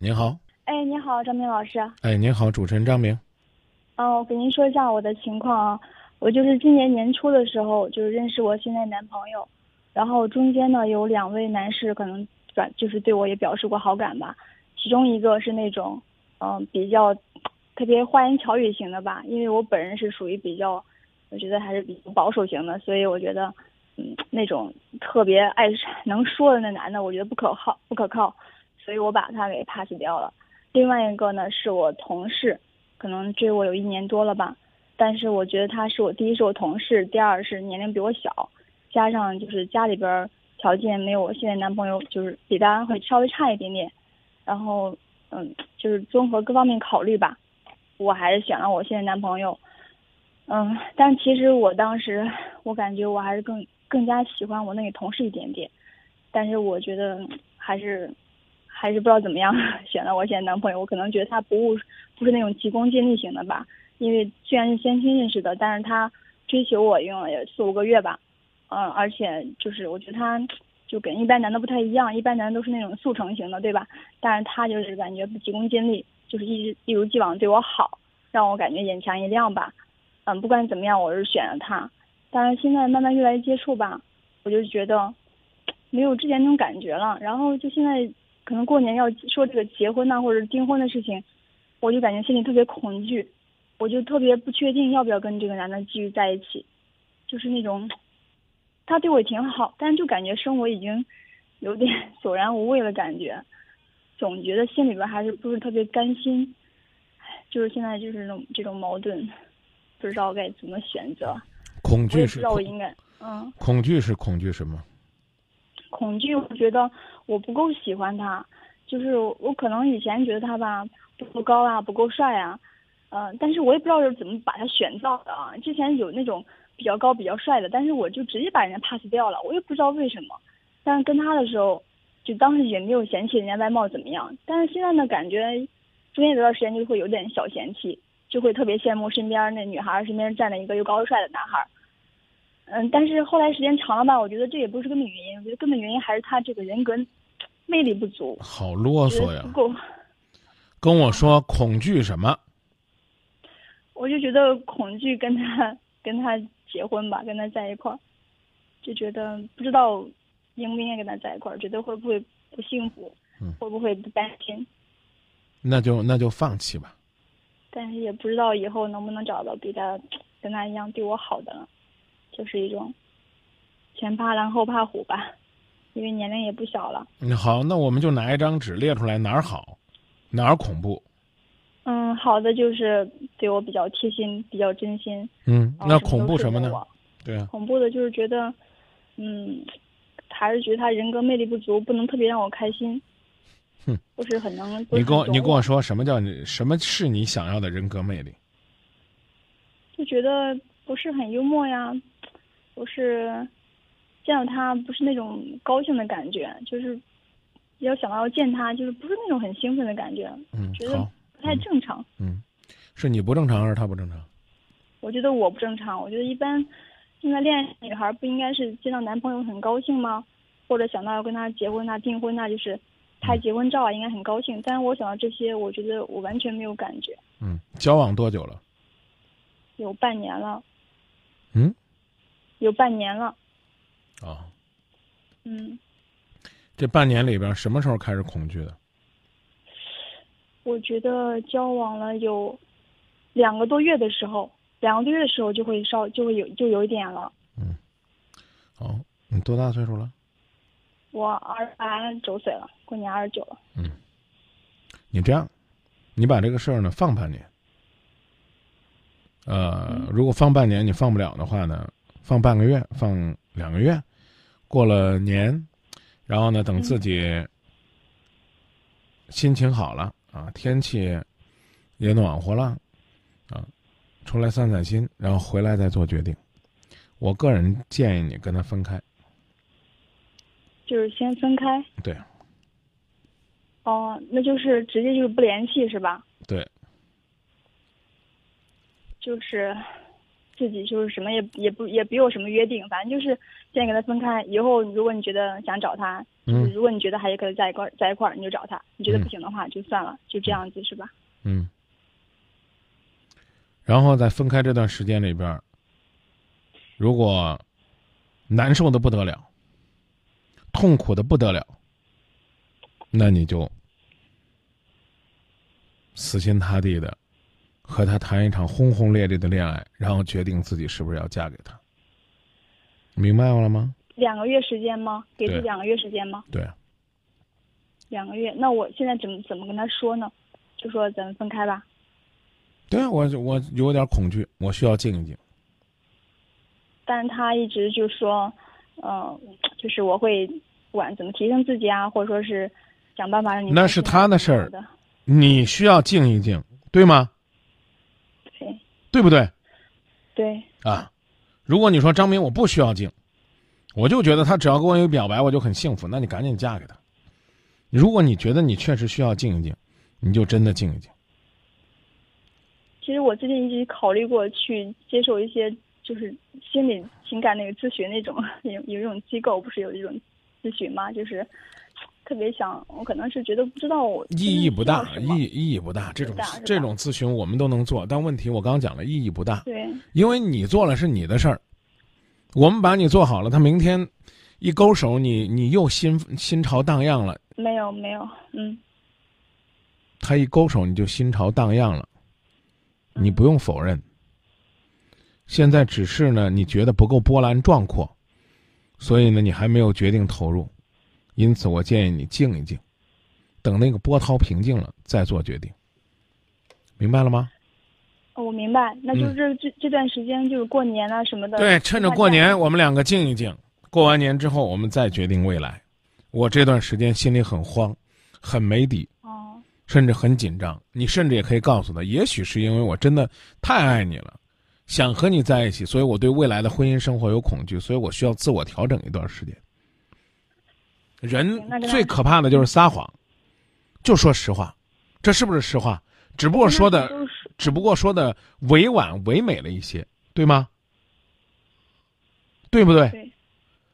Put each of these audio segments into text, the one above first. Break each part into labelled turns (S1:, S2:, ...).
S1: 您好，
S2: 哎，您好，张明老师。
S1: 哎，您好，主持人张明。
S2: 嗯，我给您说一下我的情况啊，我就是今年年初的时候就是认识我现在男朋友，然后中间呢有两位男士可能转就是对我也表示过好感吧，其中一个是那种嗯比较特别花言巧语型的吧，因为我本人是属于比较我觉得还是比较保守型的，所以我觉得嗯那种特别爱 能说的那男的，我觉得不可靠不可靠。所以我把他给 pass 掉了。另外一个呢，是我同事，可能追我有一年多了吧。但是我觉得他是我第一是我同事，第二是年龄比我小，加上就是家里边条件没有我现在男朋友就是比他会稍微差一点点。然后嗯，就是综合各方面考虑吧，我还是选了我现在男朋友。嗯，但其实我当时我感觉我还是更更加喜欢我那个同事一点点。但是我觉得还是。还是不知道怎么样选了我现在男朋友，我可能觉得他不务不是那种急功近利型的吧。因为虽然是相亲认识的，但是他追求我用了也四五个月吧，嗯，而且就是我觉得他就跟一般男的不太一样，一般男的都是那种速成型的，对吧？但是他就是感觉不急功近利，就是一直一如既往对我好，让我感觉眼前一亮吧。嗯，不管怎么样，我是选了他。但是现在慢慢越来越接触吧，我就觉得没有之前那种感觉了。然后就现在。可能过年要说这个结婚呐，或者订婚的事情，我就感觉心里特别恐惧，我就特别不确定要不要跟这个男的继续在一起，就是那种，他对我挺好，但是就感觉生活已经有点索然无味的感觉，总觉得心里边还是不是特别甘心，就是现在就是这种这种矛盾，不知道该怎么选择。
S1: 恐惧是
S2: 知道我应该嗯。
S1: 恐惧是恐惧什么？
S2: 恐惧，我觉得我不够喜欢他，就是我可能以前觉得他吧不够高啊，不够帅啊，嗯，但是我也不知道是怎么把他选到的啊。之前有那种比较高、比较帅的，但是我就直接把人家 pass 掉了，我也不知道为什么。但是跟他的时候，就当时也没有嫌弃人家外貌怎么样，但是现在呢，感觉中间有段时间就会有点小嫌弃，就会特别羡慕身边那女孩身边站着一个又高又帅的男孩。嗯，但是后来时间长了吧，我觉得这也不是根本原因。我觉得根本原因还是他这个人格魅力不足。
S1: 好啰嗦呀！
S2: 不够。
S1: 跟我说恐惧什么？
S2: 我就觉得恐惧跟他跟他结婚吧，跟他在一块儿，就觉得不知道应不应该跟他在一块儿，觉得会不会不幸福，会不会不担心。
S1: 那就那就放弃吧。
S2: 但是也不知道以后能不能找到比他跟他一样对我好的。就是一种前怕狼后怕虎吧，因为年龄也不小了。
S1: 嗯，好，那我们就拿一张纸列出来哪儿好，哪儿恐怖。
S2: 嗯，好的就是对我比较贴心，比较真心。
S1: 嗯，那恐怖什么呢？对啊。
S2: 恐怖的就是觉得，嗯，还是觉得他人格魅力不足，不能特别让我开心。
S1: 哼，
S2: 不是很能。
S1: 你跟我你跟我说什么叫你什么是你想要的人格魅力？
S2: 就觉得不是很幽默呀。不是见到他不是那种高兴的感觉，就是要想到要见他，就是不是那种很兴奋的感觉，
S1: 嗯，
S2: 觉得不太正常。
S1: 嗯，是你不正常还是他不正常？
S2: 我觉得我不正常。我觉得一般现在恋爱女孩不应该是见到男朋友很高兴吗？或者想到要跟他结婚啊、订婚啊，就是拍结婚照啊，应该很高兴。但是我想到这些，我觉得我完全没有感觉。
S1: 嗯，交往多久了？
S2: 有半年了。
S1: 嗯。
S2: 有半年了，
S1: 啊，
S2: 嗯，
S1: 这半年里边什么时候开始恐惧的？
S2: 我觉得交往了有两个多月的时候，两个多月的时候就会稍就会有就有一点了。
S1: 嗯，好，你多大岁数了？
S2: 我二十九岁了，过年二十九了。
S1: 嗯，你这样，你把这个事儿呢放半年。呃，如果放半年你放不了的话呢？放半个月，放两个月，过了年，然后呢，等自己心情好了啊，天气也暖和了啊，出来散散心，然后回来再做决定。我个人建议你跟他分开，
S2: 就是先分开。
S1: 对。
S2: 哦，那就是直接就是不联系是吧？
S1: 对。
S2: 就是。自己就是什么也也不也没有什么约定，反正就是现在跟他分开。以后如果你觉得想找他，
S1: 嗯
S2: 如果你觉得还可以在一块儿在一块儿，你就找他；你觉得
S1: 嗯
S2: 不行的话，就算了，就这样子是吧？
S1: 嗯。然后在分开这段时间里边儿，如果难受的不得了，痛苦的不得了，那你就死心塌地的和他谈一场轰轰烈烈的恋爱，然后决定自己是不是要嫁给他。明白了吗？
S2: 两个月时间吗？给自己两个月时间吗？
S1: 对，
S2: 两个月，那我现在怎么怎么跟他说呢？就说咱们分开吧。
S1: 对啊，我我有点恐惧，我需要静一静。
S2: 但是他一直就说，嗯、就是我会不管怎么提升自己啊，或者说是想办法让你
S1: 那是他的事儿。你需要静一静，对吗？
S2: 对
S1: 对不对？
S2: 对，
S1: 啊，如果你说张明我不需要静，我就觉得他只要跟我有表白，我就很幸福，那你赶紧嫁给他。如果你觉得你确实需要静一静，你就真的静一静。
S2: 其实我最近一直考虑过去接受一些就是心理情感那个咨询那种有有一种机构不是有一种咨询吗？就是特别想，我可能是觉得不知道我
S1: 意义不大，意意义不大。这种这种咨询我们都能做，但问题我刚刚讲了，意义不大，
S2: 对
S1: 因为你做了是你的事儿，我们把你做好了，他明天一勾手，你你又心心潮荡漾了，
S2: 没有没有嗯
S1: 他一勾手你就心潮荡漾了，你不用否认。现在只是呢，你觉得不够波澜壮阔，所以呢，你还没有决定投入，因此我建议你静一静，等那个波涛平静了再做决定，明白了吗？
S2: 哦我明白，那就是这、这这段时间就是过年啊什么的。
S1: 嗯对，趁着过年，我们两个静一静，过完年之后我们再决定未来。我这段时间心里很慌，很没底，
S2: 哦，
S1: 甚至很紧张。你甚至也可以告诉他，也许是因为我真的太爱你了，想和你在一起，所以我对未来的婚姻生活有恐惧，所以我需要自我调整一段时间。人最可怕的就是撒谎，就说实话，这是不是实话？只不过说的，只不过说的委婉唯美了一些，对吗？对不对？
S2: 对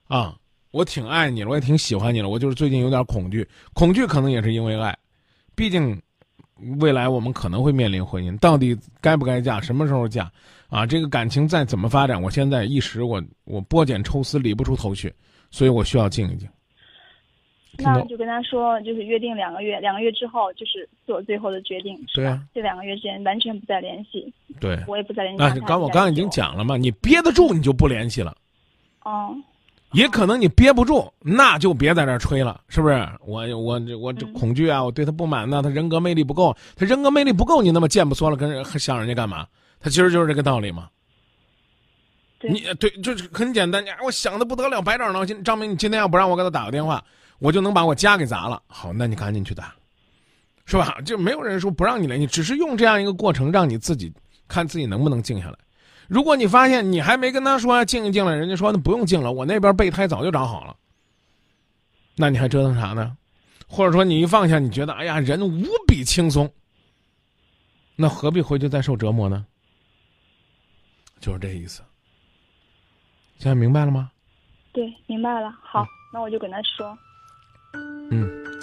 S1: 啊，我挺爱你了，我也挺喜欢你了，我就是最近有点恐惧，恐惧可能也是因为爱，毕竟未来我们可能会面临婚姻，到底该不该嫁，什么时候嫁，啊，这个感情再怎么发展，我现在一时我我拨茧抽丝理不出头绪，所以我需要静一静。
S2: 那就跟他说，就是约定两个月，两个月之后就是做最后的决定。是
S1: 啊，
S2: 这两个月之间完全不再联系，
S1: 对，
S2: 我也不再联系
S1: 那
S2: 他。
S1: 刚我刚刚已经讲了嘛，你憋得住你就不联系了。
S2: 哦，
S1: 也可能你憋不住，那就别在这儿吹了，是不是？我我我这
S2: 嗯
S1: 恐惧啊，我对他不满呢，他人格魅力不够，他人格魅力不够，你那么贱不缩了，跟人想人家干嘛？他其实就是这个道理嘛。
S2: 对
S1: 你对，就是很简单，你我想的不得了，百爪挠心。张明，你今天要不让我给他打个电话，我就能把我家给砸了。好，那你赶紧去打，是吧？就没有人说不让你来，你，只是用这样一个过程，让你自己看自己能不能静下来。如果你发现你还没跟他说静一静了，人家说那不用静了，我那边备胎早就找好了，那你还折腾啥呢？或者说你一放下，你觉得哎呀人无比轻松，那何必回去再受折磨呢？就是这意思。现在明白了吗？
S2: 对，明白了。好，那我就跟他说。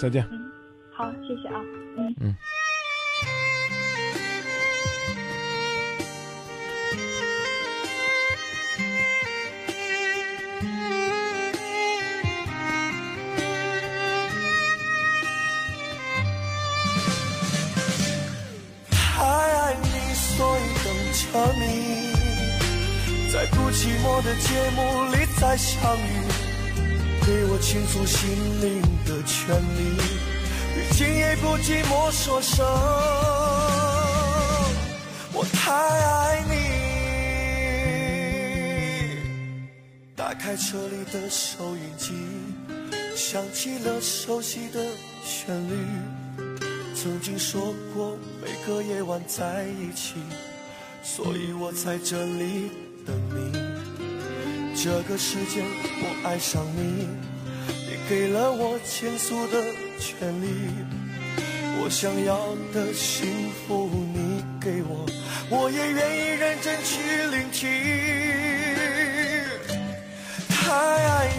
S1: 嗯，再见。
S2: 嗯，好，谢谢啊。嗯
S1: 嗯。
S3: 太爱你，所以等着你，在不寂寞的节目里再相遇，给我倾诉心灵的权利，与今夜不寂寞说声我太爱你。打开车里的收音机，响起了熟悉的旋律。曾经说过每个夜晚在一起，所以我在这里等你。这个世界我爱上你，你给了我倾诉的权利。我想要的幸福你给我，我也愿意认真去聆听。太爱